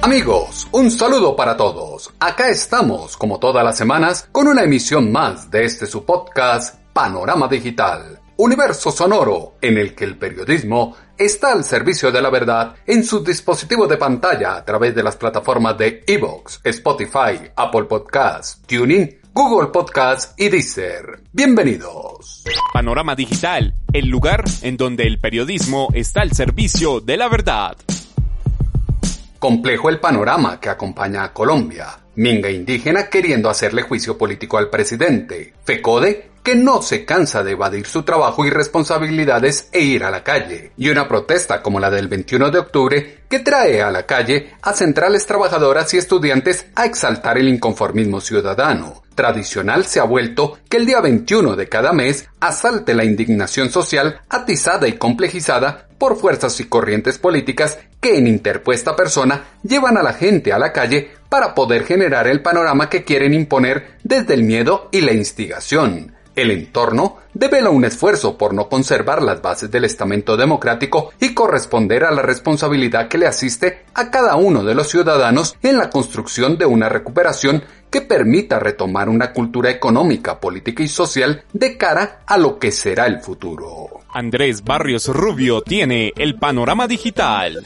Amigos, un saludo para todos. Acá estamos, como todas las semanas, con una emisión más de este su podcast, Panorama Digital. Universo sonoro en el que el periodismo está al servicio de la verdad en su dispositivo de pantalla a través de las plataformas de Evox, Spotify, Apple Podcasts, Tuning, Google Podcasts y Deezer. Bienvenidos. Panorama Digital, el lugar en donde el periodismo está al servicio de la verdad. Complejo el panorama que acompaña a Colombia. Minga indígena queriendo hacerle juicio político al presidente. FECODE que no se cansa de evadir su trabajo y responsabilidades e ir a la calle. Y una protesta como la del 21 de octubre que trae a la calle a centrales trabajadoras y estudiantes a exaltar el inconformismo ciudadano. Tradicional se ha vuelto que el día 21 de cada mes asalte la indignación social atizada y complejizada por fuerzas y corrientes políticas que en interpuesta persona llevan a la gente a la calle para poder generar el panorama que quieren imponer desde el miedo y la instigación. El entorno devela un esfuerzo por no conservar las bases del estamento democrático y corresponder a la responsabilidad que le asiste a cada uno de los ciudadanos en la construcción de una recuperación que permita retomar una cultura económica, política y social de cara a lo que será el futuro. Andrés Barrios Rubio tiene el panorama digital.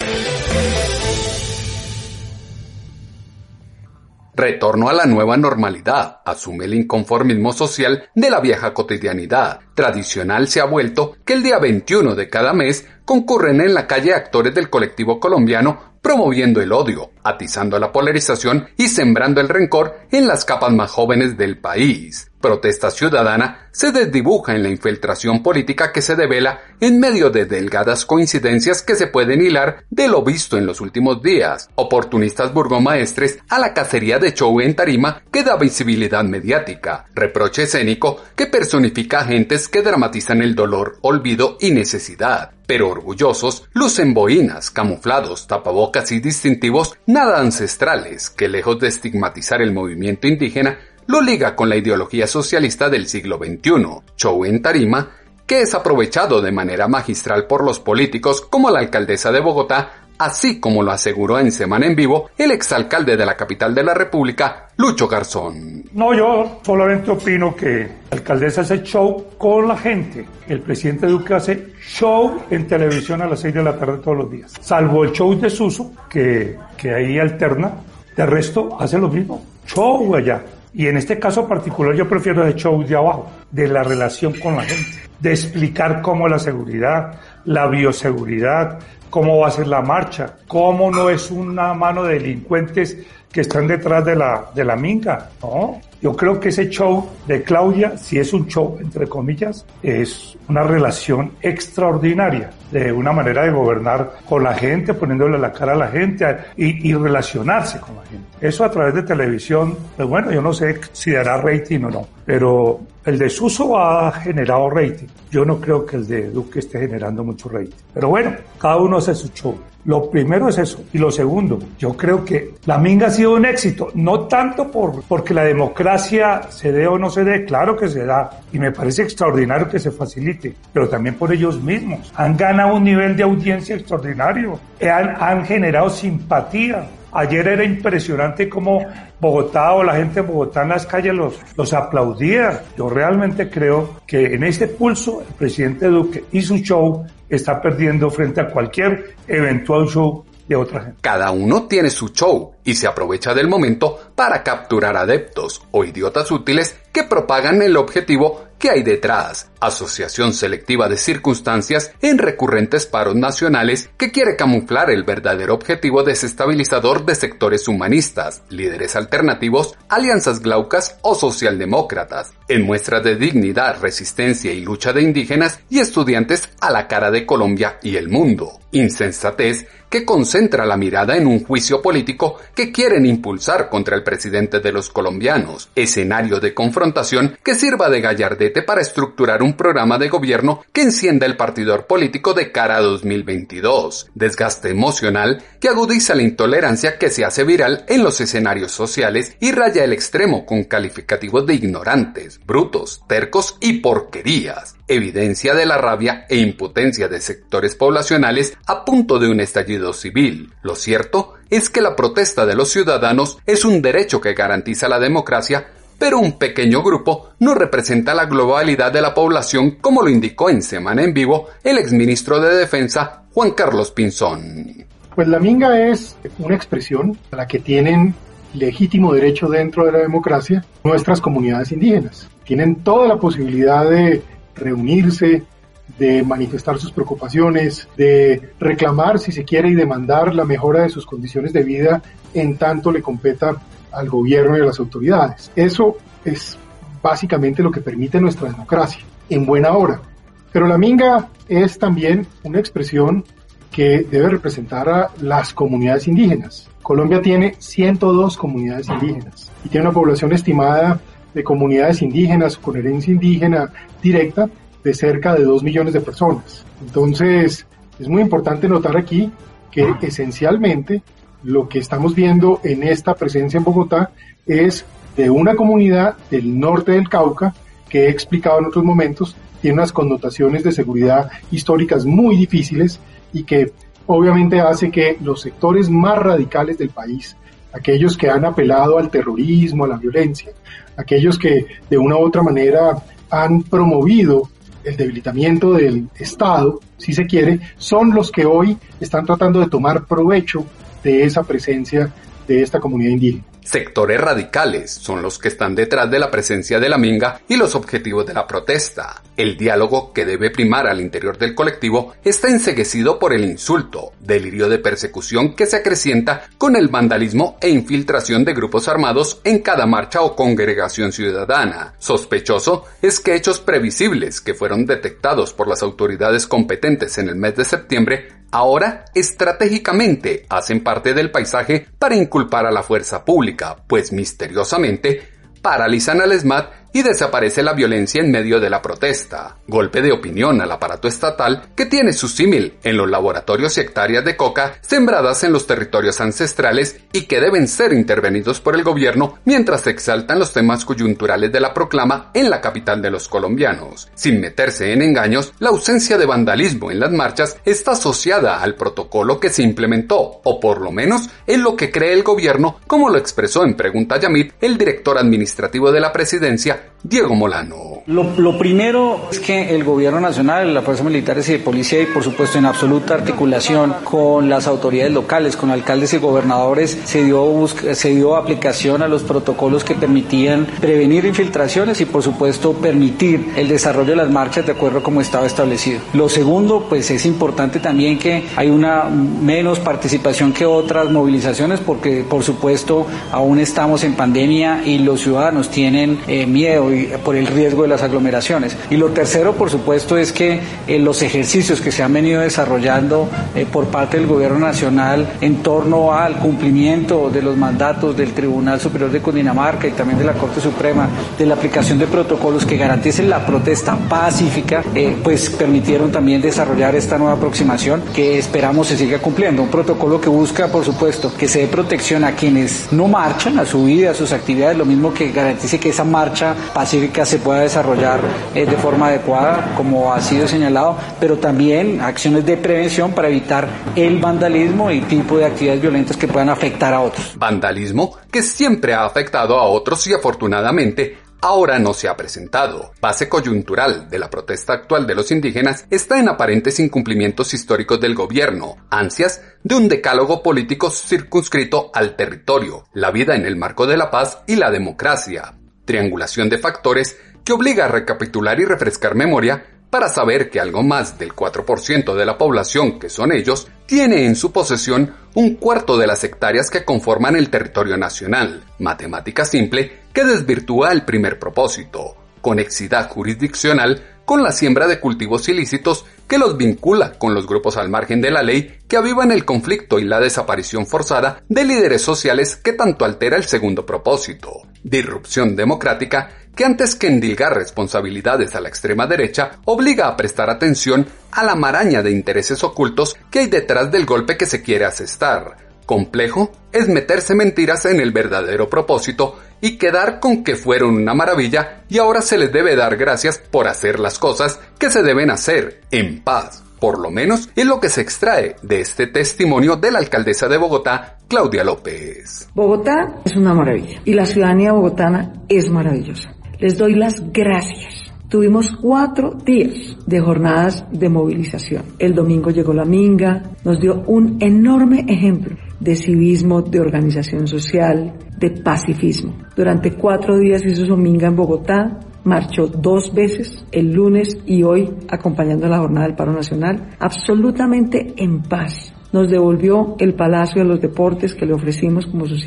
Retorno a la nueva normalidad, asume el inconformismo social de la vieja cotidianidad. Tradicional se ha vuelto que el día 21 de cada mes concurren en la calle actores del colectivo colombiano promoviendo el odio, atizando la polarización y sembrando el rencor en las capas más jóvenes del país. Protesta ciudadana se desdibuja en la infiltración política que se devela en medio de delgadas coincidencias que se pueden hilar de lo visto en los últimos días. Oportunistas burgomaestres a la cacería de show en tarima que da visibilidad mediática. Reproche escénico que personifica agentes que dramatizan el dolor, olvido y necesidad pero orgullosos, lucen boinas, camuflados, tapabocas y distintivos nada ancestrales que lejos de estigmatizar el movimiento indígena, lo liga con la ideología socialista del siglo XXI, show en tarima, que es aprovechado de manera magistral por los políticos como la alcaldesa de Bogotá así como lo aseguró en Semana en Vivo el exalcalde de la capital de la República, Lucho Garzón. No, yo solamente opino que la alcaldesa hace show con la gente. El presidente Duque hace show en televisión a las 6 de la tarde todos los días. Salvo el show de Suso, que, que ahí alterna. De resto, hace lo mismo. Show allá. Y en este caso particular yo prefiero el show de abajo, de la relación con la gente, de explicar cómo la seguridad, la bioseguridad, cómo va a ser la marcha, cómo no es una mano de delincuentes que están detrás de la, de la minga, ¿no? Yo creo que ese show de Claudia, si es un show, entre comillas, es una relación extraordinaria de una manera de gobernar con la gente, poniéndole la cara a la gente y, y relacionarse con la gente. Eso a través de televisión, pues bueno, yo no sé si dará rating o no, pero el desuso ha generado rating. Yo no creo que el de Duque esté generando mucho rating. Pero bueno, cada uno hace su show. Lo primero es eso. Y lo segundo, yo creo que la minga ha sido un éxito. No tanto por, porque la democracia se dé o no se dé, claro que se da. Y me parece extraordinario que se facilite. Pero también por ellos mismos. Han ganado un nivel de audiencia extraordinario. Han, han generado simpatía. Ayer era impresionante cómo Bogotá o la gente de Bogotá en las calles los, los aplaudía. Yo realmente creo que en este pulso el presidente Duque y su show está perdiendo frente a cualquier eventual show de otra gente. Cada uno tiene su show y se aprovecha del momento para capturar adeptos o idiotas útiles que propagan el objetivo que hay detrás, asociación selectiva de circunstancias en recurrentes paros nacionales que quiere camuflar el verdadero objetivo desestabilizador de sectores humanistas, líderes alternativos, alianzas glaucas o socialdemócratas, en muestra de dignidad, resistencia y lucha de indígenas y estudiantes a la cara de Colombia y el mundo. Insensatez que concentra la mirada en un juicio político que quieren impulsar contra el presidente de los colombianos, escenario de confrontación que sirva de gallardete para estructurar un programa de gobierno que encienda el partidor político de cara a 2022, desgaste emocional que agudiza la intolerancia que se hace viral en los escenarios sociales y raya el extremo con calificativos de ignorantes, brutos, tercos y porquerías, evidencia de la rabia e impotencia de sectores poblacionales a punto de un estallido civil. Lo cierto es que la protesta de los ciudadanos es un derecho que garantiza la democracia, pero un pequeño grupo no representa la globalidad de la población como lo indicó en Semana en Vivo el exministro de Defensa Juan Carlos Pinzón. Pues la minga es una expresión a la que tienen legítimo derecho dentro de la democracia nuestras comunidades indígenas. Tienen toda la posibilidad de reunirse, de manifestar sus preocupaciones, de reclamar, si se quiere, y demandar la mejora de sus condiciones de vida en tanto le competa al gobierno y a las autoridades. Eso es básicamente lo que permite nuestra democracia, en buena hora. Pero la minga es también una expresión que debe representar a las comunidades indígenas. Colombia tiene 102 comunidades indígenas y tiene una población estimada de comunidades indígenas con herencia indígena directa de cerca de 2 millones de personas. Entonces, es muy importante notar aquí que esencialmente lo que estamos viendo en esta presencia en Bogotá es de una comunidad del norte del Cauca que he explicado en otros momentos, tiene unas connotaciones de seguridad históricas muy difíciles y que obviamente hace que los sectores más radicales del país, aquellos que han apelado al terrorismo, a la violencia, aquellos que de una u otra manera han promovido el debilitamiento del Estado, si se quiere, son los que hoy están tratando de tomar provecho de esa presencia de esta comunidad indígena. Sectores radicales son los que están detrás de la presencia de la minga y los objetivos de la protesta. El diálogo que debe primar al interior del colectivo está enseguecido por el insulto, delirio de persecución que se acrecienta con el vandalismo e infiltración de grupos armados en cada marcha o congregación ciudadana. Sospechoso es que hechos previsibles que fueron detectados por las autoridades competentes en el mes de septiembre ahora estratégicamente hacen parte del paisaje para inculpar a la fuerza pública, pues misteriosamente paralizan al SMAT y desaparece la violencia en medio de la protesta. Golpe de opinión al aparato estatal que tiene su símil en los laboratorios y hectáreas de coca sembradas en los territorios ancestrales y que deben ser intervenidos por el gobierno mientras se exaltan los temas coyunturales de la proclama en la capital de los colombianos. Sin meterse en engaños, la ausencia de vandalismo en las marchas está asociada al protocolo que se implementó, o por lo menos es lo que cree el gobierno, como lo expresó en Pregunta Yamit el director administrativo de la presidencia, Diego Molano. Lo, primero es que el gobierno nacional, las fuerzas militares y de policía y por supuesto en absoluta articulación con las autoridades locales, con alcaldes y gobernadores, se dio, se dio aplicación a los protocolos que permitían prevenir infiltraciones y por supuesto permitir el desarrollo de las marchas de acuerdo como estaba establecido. Lo segundo, pues es importante también que hay una menos participación que otras movilizaciones porque por supuesto aún estamos en pandemia y los ciudadanos tienen eh, miedo y, por el riesgo de las aglomeraciones. Y lo tercero, por supuesto, es que eh, los ejercicios que se han venido desarrollando eh, por parte del Gobierno Nacional en torno al cumplimiento de los mandatos del Tribunal Superior de Cundinamarca y también de la Corte Suprema, de la aplicación de protocolos que garanticen la protesta pacífica, eh, pues permitieron también desarrollar esta nueva aproximación que esperamos se siga cumpliendo. Un protocolo que busca, por supuesto, que se dé protección a quienes no marchan, a su vida, a sus actividades, lo mismo que garantice que esa marcha pacífica se pueda desarrollar eh, de forma adecuada, como ha sido señalado, pero también acciones de prevención para evitar el vandalismo y tipo de actividades violentas que puedan afectar a otros. Vandalismo que siempre ha afectado a otros y afortunadamente ahora no se ha presentado. Base coyuntural de la protesta actual de los indígenas está en aparentes incumplimientos históricos del gobierno, ansias de un decálogo político circunscrito al territorio, la vida en el marco de la paz y la democracia, triangulación de factores que obliga a recapitular y refrescar memoria para saber que algo más del 4% de la población, que son ellos, tiene en su posesión un cuarto de las hectáreas que conforman el territorio nacional, matemática simple que desvirtúa el primer propósito, conexidad jurisdiccional con la siembra de cultivos ilícitos que los vincula con los grupos al margen de la ley que avivan el conflicto y la desaparición forzada de líderes sociales que tanto altera el segundo propósito, disrupción democrática, que antes que endilgar responsabilidades a la extrema derecha, obliga a prestar atención a la maraña de intereses ocultos que hay detrás del golpe que se quiere asestar. Complejo es meterse mentiras en el verdadero propósito y quedar con que fueron una maravilla y ahora se les debe dar gracias por hacer las cosas que se deben hacer en paz. Por lo menos es lo que se extrae de este testimonio de la alcaldesa de Bogotá, Claudia López. Bogotá es una maravilla y la ciudadanía bogotana es maravillosa. Les doy las gracias. Tuvimos cuatro días de jornadas de movilización. El domingo llegó la Minga, nos dio un enorme ejemplo de civismo, de organización social, de pacifismo. Durante cuatro días hizo su minga en Bogotá, marchó dos veces, el lunes y hoy, acompañando la jornada del paro nacional, absolutamente en paz. Nos devolvió el Palacio de los Deportes que le ofrecimos como su,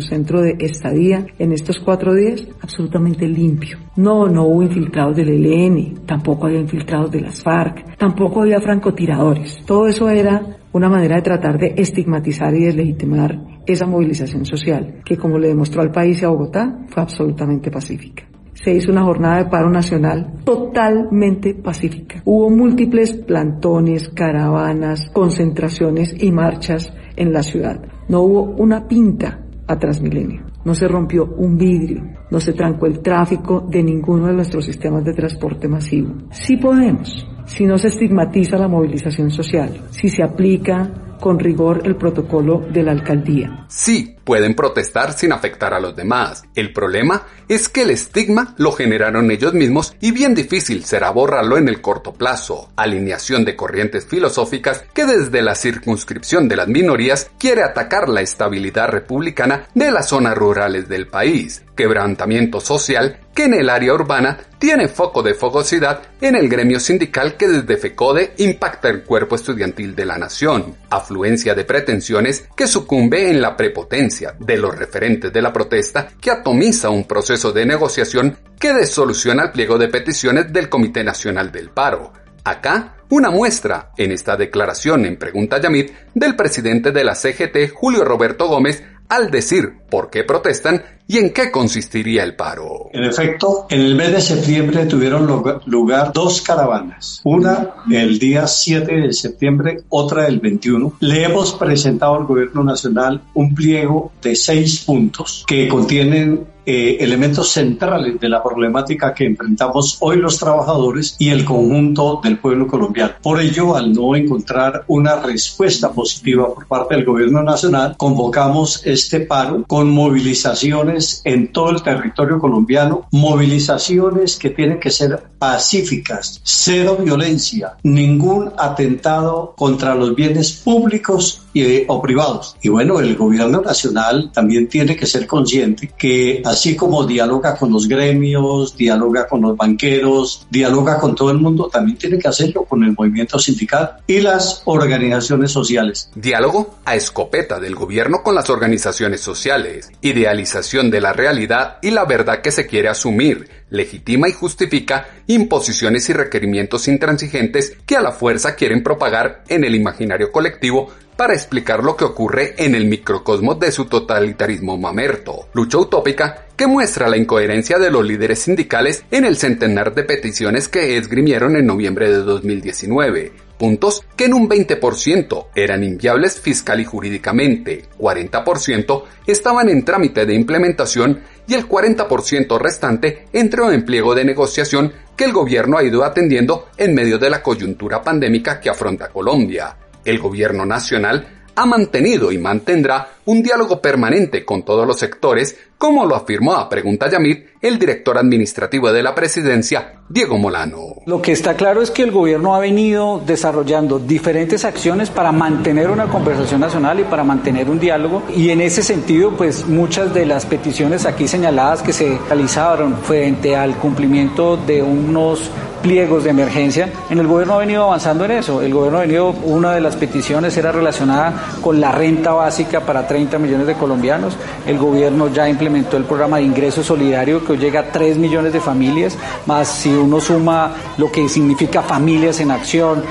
centro de estadía en estos cuatro días, absolutamente limpio. No, no hubo infiltrados del ELN, tampoco había infiltrados de las FARC, tampoco había francotiradores. Todo eso era una manera de tratar de estigmatizar y deslegitimar esa movilización social, que como le demostró al país y a Bogotá, fue absolutamente pacífica. Se hizo una jornada de paro nacional totalmente pacífica. Hubo múltiples plantones, caravanas, concentraciones y marchas en la ciudad. No hubo una pinta a Transmilenio. No se rompió un vidrio, no se trancó el tráfico de ninguno de nuestros sistemas de transporte masivo. Sí podemos, si no se estigmatiza la movilización social, si se aplica con rigor el protocolo de la alcaldía. Sí, pueden protestar sin afectar a los demás. El problema es que el estigma lo generaron ellos mismos y bien difícil será borrarlo en el corto plazo. Alineación de corrientes filosóficas que desde la circunscripción de las minorías quiere atacar la estabilidad republicana de las zonas rurales del país. Quebrantamiento social que en el área urbana tiene foco de fogosidad en el gremio sindical que desde FECODE impacta el cuerpo estudiantil de la nación. Afluencia de pretensiones que sucumbe en la prepotencia de los referentes de la protesta que atomiza un proceso de negociación que desoluciona el pliego de peticiones del Comité Nacional del Paro. Acá, una muestra en esta declaración en Pregunta Yamit del presidente de la CGT, Julio Roberto Gómez, al decir por qué protestan y en qué consistiría el paro. En efecto, en el mes de septiembre tuvieron lugar dos caravanas, una el día 7 de septiembre, otra el 21. Le hemos presentado al gobierno nacional un pliego de seis puntos que contienen eh, elementos centrales de la problemática que enfrentamos hoy los trabajadores y el conjunto del pueblo colombiano. Por ello, al no encontrar una respuesta positiva por parte del gobierno nacional, convocamos este paro con movilizaciones en todo el territorio colombiano, movilizaciones que tienen que ser pacíficas, cero violencia, ningún atentado contra los bienes públicos y, o privados. Y bueno, el gobierno nacional también tiene que ser consciente que así como dialoga con los gremios, dialoga con los banqueros, dialoga con todo el mundo, también tiene que hacerlo con el movimiento sindical y las organizaciones sociales. Diálogo a escopeta del gobierno con las organizaciones sociales, idealización de la realidad y la verdad que se quiere asumir, legitima y justifica imposiciones y requerimientos intransigentes que a la fuerza quieren propagar en el imaginario colectivo para explicar lo que ocurre en el microcosmos de su totalitarismo mamerto. Lucha utópica que muestra la incoherencia de los líderes sindicales en el centenar de peticiones que esgrimieron en noviembre de 2019, puntos que en un 20% eran inviables fiscal y jurídicamente, 40% estaban en trámite de implementación y el 40% restante entró en pliego de negociación que el gobierno ha ido atendiendo en medio de la coyuntura pandémica que afronta Colombia el gobierno nacional ha mantenido y mantendrá un diálogo permanente con todos los sectores, como lo afirmó a Pregunta Yamit el director administrativo de la presidencia, Diego Molano. Lo que está claro es que el gobierno ha venido desarrollando diferentes acciones para mantener una conversación nacional y para mantener un diálogo y en ese sentido pues muchas de las peticiones aquí señaladas que se realizaron frente al cumplimiento de unos pliegos de emergencia. En el gobierno ha venido avanzando en eso. El gobierno ha venido, una de las peticiones era relacionada con la renta básica para 30 millones de colombianos. El gobierno ya implementó el programa de ingreso solidario que llega a 3 millones de familias, más si uno suma lo que significa familias en acción,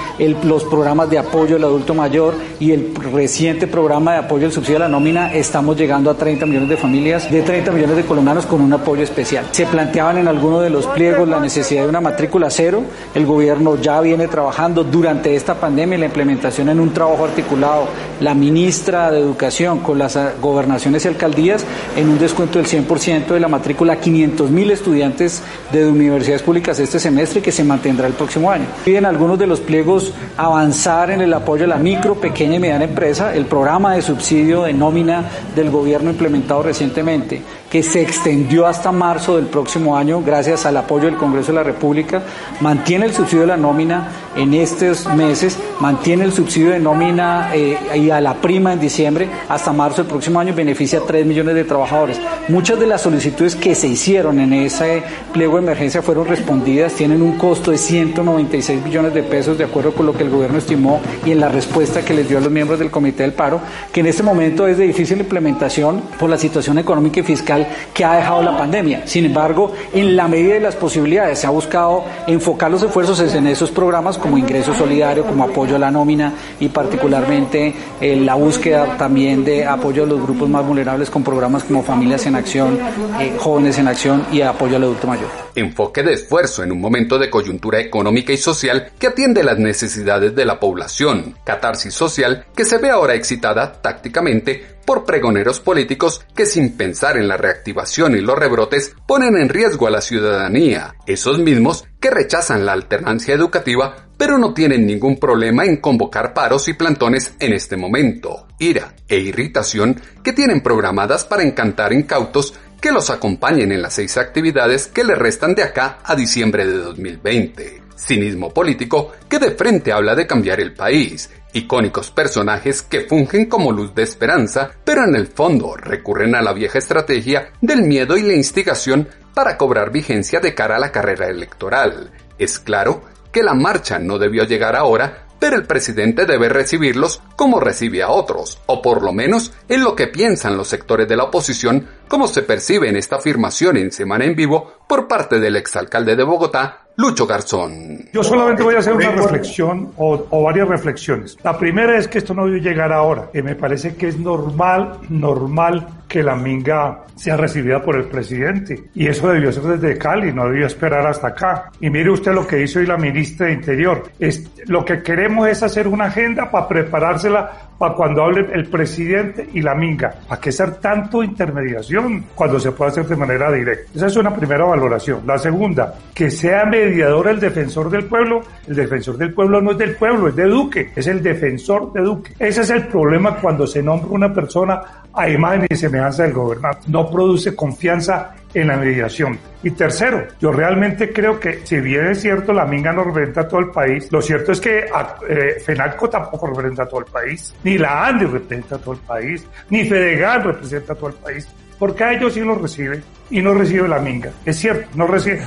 los programas de apoyo al adulto mayor y el reciente programa de apoyo al subsidio a la nómina, estamos llegando a 30 millones de familias, de 30 millones de colombianos con un apoyo especial. Se planteaban en alguno de los pliegos la necesidad de una matrícula El gobierno ya viene trabajando durante esta pandemia la implementación en un trabajo articulado, la ministra de Educación con las gobernaciones y alcaldías en un descuento del 100% de la matrícula a 500 mil estudiantes de universidades públicas este semestre que se mantendrá el próximo año. Piden algunos de los pliegos avanzar en el apoyo a la micro, pequeña y mediana empresa, el programa de subsidio de nómina del gobierno implementado recientemente, que se extendió hasta marzo del próximo año gracias al apoyo del Congreso de la República, mantiene el subsidio de la nómina en estos meses, mantiene el subsidio de nómina eh, y a la prima en diciembre hasta marzo del próximo año, beneficia a 3 millones de trabajadores. Muchas de las solicitudes que se hicieron en ese pliego de emergencia fueron respondidas, tienen un costo de 196 millones de pesos de acuerdo con lo que el gobierno estimó y en la respuesta que les dio a los miembros del Comité del Paro, que en este momento es de difícil implementación por la situación económica y fiscal que ha dejado la pandemia. Sin embargo, en la medida de las posibilidades se ha buscado enfocar los esfuerzos en esos programas como ingreso solidario, como apoyo a la nómina y particularmente eh, la búsqueda también de apoyo a los grupos más vulnerables con programas como Familias en Acción, eh, Jóvenes en Acción y apoyo al adulto mayor. Enfoque de esfuerzo en un momento de coyuntura económica y social que atiende las necesidades de la población. Catarsis social que se ve ahora excitada tácticamente por pregoneros políticos que sin pensar en la reactivación y los rebrotes ponen en riesgo a la ciudadanía, esos mismos que rechazan la alternancia educativa pero no tienen ningún problema en convocar paros y plantones en este momento, ira e irritación que tienen programadas para encantar incautos que los acompañen en las seis actividades que le restan de acá a diciembre de 2020. Cinismo político que de frente habla de cambiar el país icónicos personajes que fungen como luz de esperanza, pero en el fondo recurren a la vieja estrategia del miedo y la instigación para cobrar vigencia de cara a la carrera electoral. Es claro que la marcha no debió llegar ahora, pero el presidente debe recibirlos como recibe a otros, o por lo menos en lo que piensan los sectores de la oposición, como se percibe en esta afirmación en Semana en Vivo por parte del exalcalde de Bogotá, Lucho Garzón. Yo solamente voy a hacer una reflexión o, varias reflexiones. La primera es que esto no debió llegar ahora. que me parece que es normal, normal que la minga sea recibida por el presidente. Y eso debió ser desde Cali, no debió esperar hasta acá. Y mire usted lo que hizo hoy la ministra de Interior. Es, lo que queremos es hacer una agenda para preparársela para cuando hable el presidente y la minga. ¿Para qué hacer tanto intermediación cuando se puede hacer de manera directa? Esa es una primera valoración. La segunda, que sea mediador el defensor del pueblo. El defensor del pueblo no es del pueblo, es de Duque, es el defensor de Duque. Ese es el problema cuando se nombra una persona a imagen y semejanza del gobernante. No produce confianza en la mediación. Y tercero, yo realmente creo que si bien es cierto la Minga no representa a todo el país, lo cierto es que eh, FENALCO tampoco representa a todo el país, ni la ANDI representa a todo el país, ni FEDEGAL representa a todo el país, porque a ellos sí los recibe y no recibe la Minga. Es cierto, no recibe,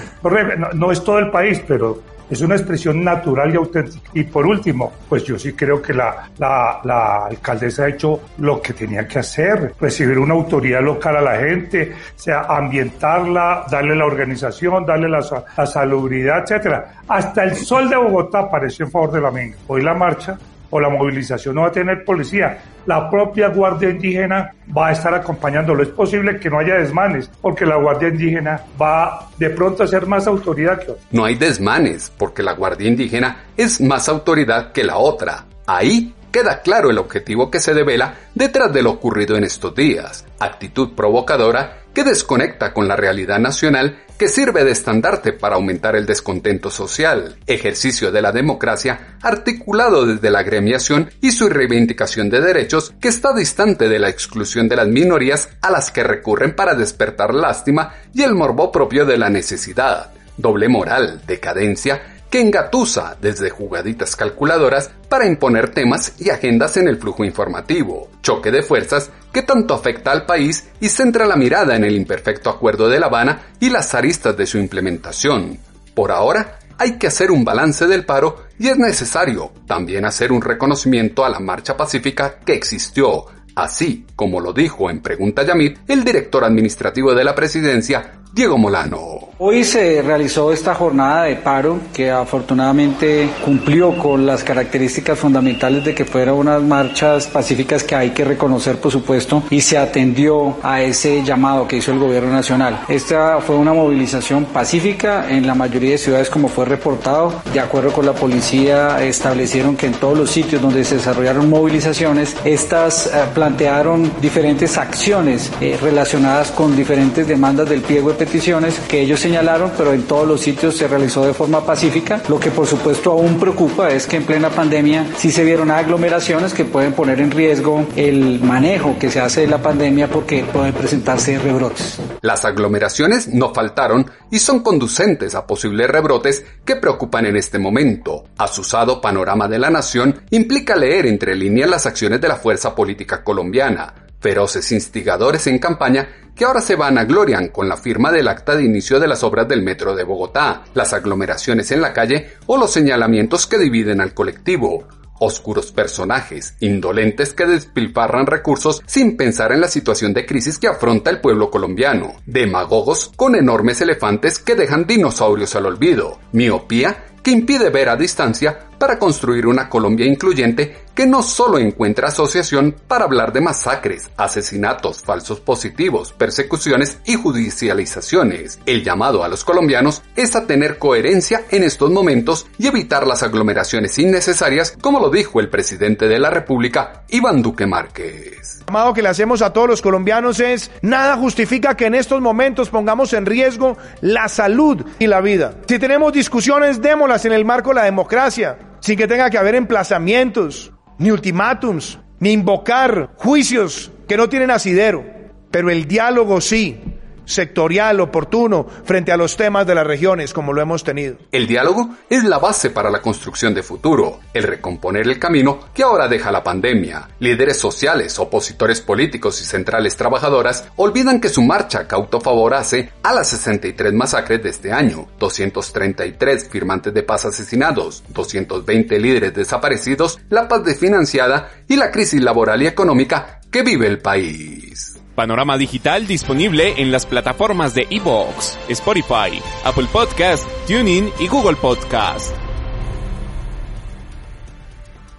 no es todo el país, pero es una expresión natural y auténtica. Y por último, pues yo sí creo que la, la, alcaldesa ha hecho lo que tenía que hacer, recibir una autoridad local a la gente, sea, ambientarla, darle la organización, darle la, la salubridad, etcétera. Hasta el sol de Bogotá apareció en favor de la minga. Hoy la marcha o la movilización no va a tener policía. La propia Guardia Indígena va a estar acompañándolo. Es posible que no haya desmanes, porque la Guardia Indígena va de pronto a ser más autoridad que otra. No hay desmanes, porque la Guardia Indígena es más autoridad que la otra. Ahí queda claro el objetivo que se devela detrás de lo ocurrido en estos días, actitud provocadora que desconecta con la realidad nacional que sirve de estandarte para aumentar el descontento social, ejercicio de la democracia articulado desde la gremiación y su reivindicación de derechos que está distante de la exclusión de las minorías a las que recurren para despertar lástima y el morbo propio de la necesidad, doble moral, decadencia, que engatusa desde jugaditas calculadoras para imponer temas y agendas en el flujo informativo, choque de fuerzas que tanto afecta al país y centra la mirada en el imperfecto acuerdo de La Habana y las aristas de su implementación. Por ahora, hay que hacer un balance del paro y es necesario también hacer un reconocimiento a la marcha pacífica que existió, así como lo dijo en Pregunta Yamit el director administrativo de la presidencia, Diego Molano. Hoy se realizó esta jornada de paro que afortunadamente cumplió con las características fundamentales de que fueran unas marchas pacíficas que hay que reconocer por supuesto y se atendió a ese llamado que hizo el gobierno nacional. Esta fue una movilización pacífica en la mayoría de ciudades como fue reportado. De acuerdo con la policía establecieron que en todos los sitios donde se desarrollaron movilizaciones, estas eh, plantearon diferentes acciones eh, relacionadas con diferentes demandas del pliego de peticiones que ellos señalaron, pero en todos los sitios se realizó de forma pacífica. Lo que por supuesto aún preocupa es que en plena pandemia sí se vieron aglomeraciones que pueden poner en riesgo el manejo que se hace de la pandemia porque pueden presentarse rebrotes. Las aglomeraciones no faltaron y son conducentes a posibles rebrotes que preocupan en este momento. Asusado panorama de la nación implica leer entre líneas las acciones de la fuerza política colombiana feroces instigadores en campaña que ahora se van a glorian con la firma del acta de inicio de las obras del metro de Bogotá, las aglomeraciones en la calle o los señalamientos que dividen al colectivo. Oscuros personajes, indolentes que despilfarran recursos sin pensar en la situación de crisis que afronta el pueblo colombiano. Demagogos con enormes elefantes que dejan dinosaurios al olvido. Miopía que impide ver a distancia para construir una Colombia incluyente que no solo encuentra asociación para hablar de masacres, asesinatos, falsos positivos, persecuciones y judicializaciones. El llamado a los colombianos es a tener coherencia en estos momentos y evitar las aglomeraciones innecesarias, como lo dijo el presidente de la República, Iván Duque Márquez. El llamado que le hacemos a todos los colombianos es, nada justifica que en estos momentos pongamos en riesgo la salud y la vida. Si tenemos discusiones, démoslas en el marco de la democracia sin que tenga que haber emplazamientos, ni ultimátums, ni invocar juicios que no tienen asidero. Pero el diálogo sí, sectorial, oportuno, frente a los temas de las regiones como lo hemos tenido. El diálogo es la base para la construcción de futuro, el recomponer el camino que ahora deja la pandemia. Líderes sociales, opositores políticos y centrales trabajadoras olvidan que su marcha cautó favor hace a las 63 masacres de este año, 233 firmantes de paz asesinados, 220 líderes desaparecidos, la paz desfinanciada y la crisis laboral y económica que vive el país. Panorama Digital disponible en las plataformas de Evox, Spotify, Apple Podcast, TuneIn y Google Podcast.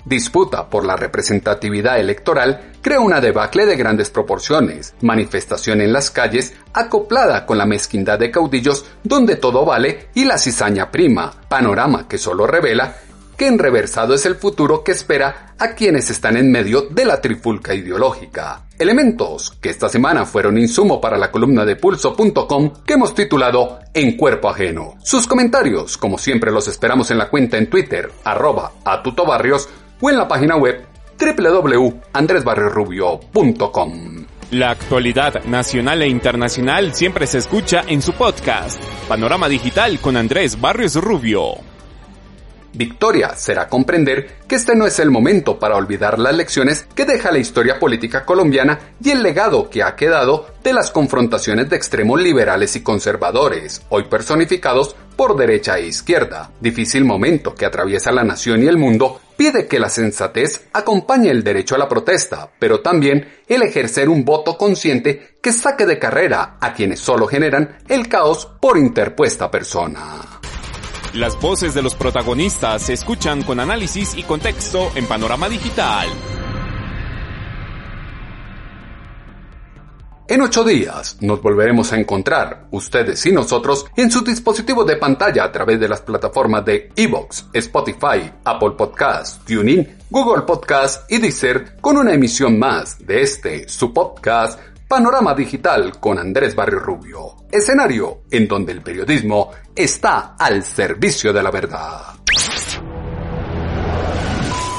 Disputa por la representatividad electoral crea una debacle de grandes proporciones, manifestación en las calles acoplada con la mezquindad de caudillos donde todo vale y la cizaña prima, panorama que solo revela que en reversado es el futuro que espera a quienes están en medio de la trifulca ideológica. Elementos que esta semana fueron insumo para la columna de pulso.com que hemos titulado En cuerpo ajeno. Sus comentarios, como siempre, los esperamos en la cuenta en Twitter, arroba atutobarrios o en la página web www.andresbarriorubio.com. La actualidad nacional e internacional siempre se escucha en su podcast, Panorama Digital con Andrés Barrios Rubio. Victoria será comprender que este no es el momento para olvidar las lecciones que deja la historia política colombiana y el legado que ha quedado de las confrontaciones de extremos liberales y conservadores, hoy personificados por derecha e izquierda. Difícil momento que atraviesa la nación y el mundo pide que la sensatez acompañe el derecho a la protesta, pero también el ejercer un voto consciente que saque de carrera a quienes solo generan el caos por interpuesta persona. Las voces de los protagonistas se escuchan con análisis y contexto en Panorama Digital. En ocho días nos volveremos a encontrar, ustedes y nosotros, en su dispositivo de pantalla a través de las plataformas de Evox, Spotify, Apple Podcasts, TuneIn, Google Podcasts y Deezer con una emisión más de este, su podcast, Panorama Digital con Andrés Barrio Rubio. Escenario en donde el periodismo está al servicio de la verdad.